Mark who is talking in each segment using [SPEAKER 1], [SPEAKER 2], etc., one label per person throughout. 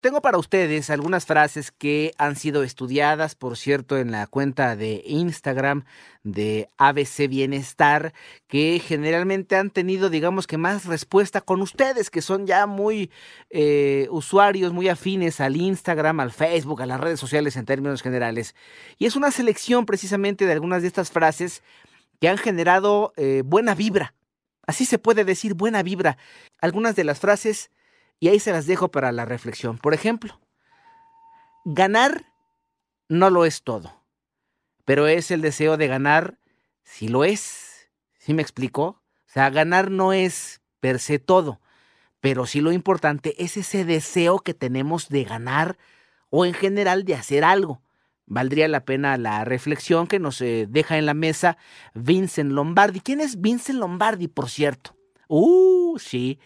[SPEAKER 1] Tengo para ustedes algunas frases que han sido estudiadas, por cierto, en la cuenta de Instagram de ABC Bienestar, que generalmente han tenido, digamos que más respuesta con ustedes, que son ya muy eh, usuarios, muy afines al Instagram, al Facebook, a las redes sociales en términos generales. Y es una selección precisamente de algunas de estas frases que han generado eh, buena vibra. Así se puede decir, buena vibra. Algunas de las frases y ahí se las dejo para la reflexión. Por ejemplo, ganar no lo es todo, pero es el deseo de ganar si lo es. ¿Sí me explicó? O sea, ganar no es per se todo, pero sí lo importante es ese deseo que tenemos de ganar o en general de hacer algo. Valdría la pena la reflexión que nos eh, deja en la mesa Vincent Lombardi. ¿Quién es Vincent Lombardi, por cierto? Uh, sí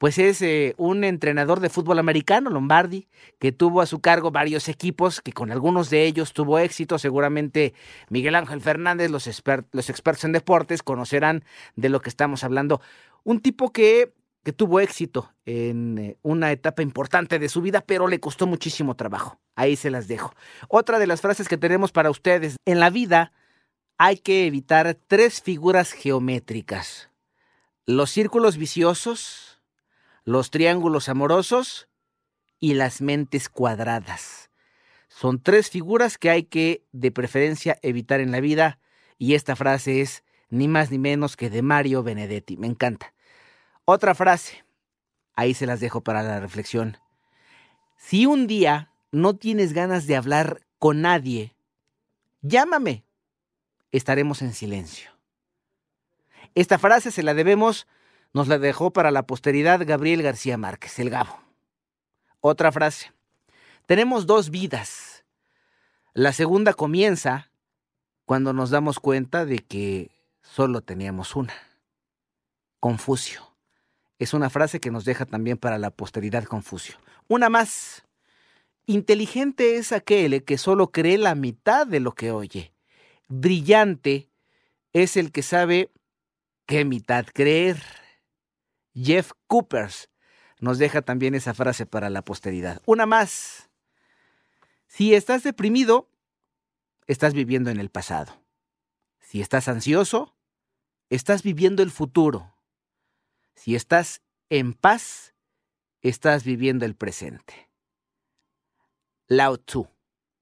[SPEAKER 1] pues es eh, un entrenador de fútbol americano, Lombardi, que tuvo a su cargo varios equipos, que con algunos de ellos tuvo éxito. Seguramente Miguel Ángel Fernández, los, los expertos en deportes, conocerán de lo que estamos hablando. Un tipo que, que tuvo éxito en eh, una etapa importante de su vida, pero le costó muchísimo trabajo. Ahí se las dejo. Otra de las frases que tenemos para ustedes. En la vida hay que evitar tres figuras geométricas. Los círculos viciosos, los triángulos amorosos y las mentes cuadradas. Son tres figuras que hay que, de preferencia, evitar en la vida, y esta frase es ni más ni menos que de Mario Benedetti. Me encanta. Otra frase, ahí se las dejo para la reflexión. Si un día no tienes ganas de hablar con nadie, llámame. Estaremos en silencio. Esta frase se la debemos nos la dejó para la posteridad Gabriel García Márquez, el Gabo. Otra frase. Tenemos dos vidas. La segunda comienza cuando nos damos cuenta de que solo teníamos una. Confucio. Es una frase que nos deja también para la posteridad Confucio. Una más. Inteligente es aquel que solo cree la mitad de lo que oye. Brillante es el que sabe qué mitad creer. Jeff Coopers nos deja también esa frase para la posteridad. Una más. Si estás deprimido, estás viviendo en el pasado. Si estás ansioso, estás viviendo el futuro. Si estás en paz, estás viviendo el presente. Lao Tzu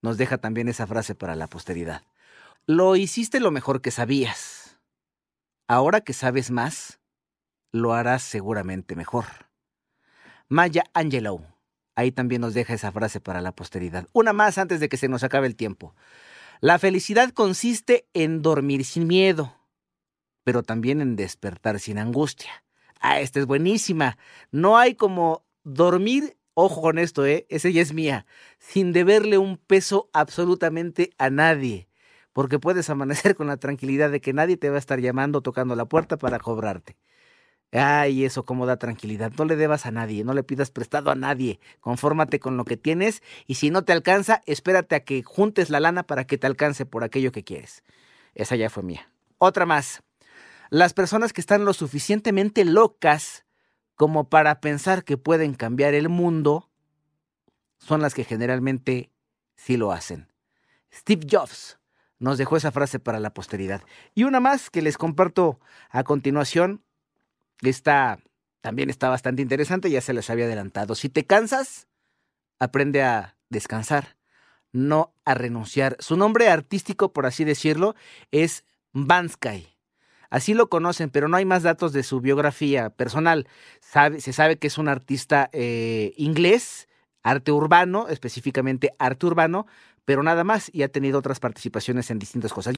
[SPEAKER 1] nos deja también esa frase para la posteridad. Lo hiciste lo mejor que sabías. Ahora que sabes más, lo harás seguramente mejor. Maya Angelou. Ahí también nos deja esa frase para la posteridad. Una más antes de que se nos acabe el tiempo. La felicidad consiste en dormir sin miedo, pero también en despertar sin angustia. Ah, esta es buenísima. No hay como dormir, ojo con esto, ¿eh? Esa ya es mía, sin deberle un peso absolutamente a nadie, porque puedes amanecer con la tranquilidad de que nadie te va a estar llamando, tocando la puerta para cobrarte. Ay, eso cómo da tranquilidad. No le debas a nadie, no le pidas prestado a nadie. Confórmate con lo que tienes y si no te alcanza, espérate a que juntes la lana para que te alcance por aquello que quieres. Esa ya fue mía. Otra más. Las personas que están lo suficientemente locas como para pensar que pueden cambiar el mundo son las que generalmente sí lo hacen. Steve Jobs nos dejó esa frase para la posteridad. Y una más que les comparto a continuación esta también está bastante interesante, ya se les había adelantado. Si te cansas, aprende a descansar, no a renunciar. Su nombre artístico, por así decirlo, es Bansky. Así lo conocen, pero no hay más datos de su biografía personal. se sabe que es un artista eh, inglés, arte urbano, específicamente arte urbano, pero nada más, y ha tenido otras participaciones en distintas cosas.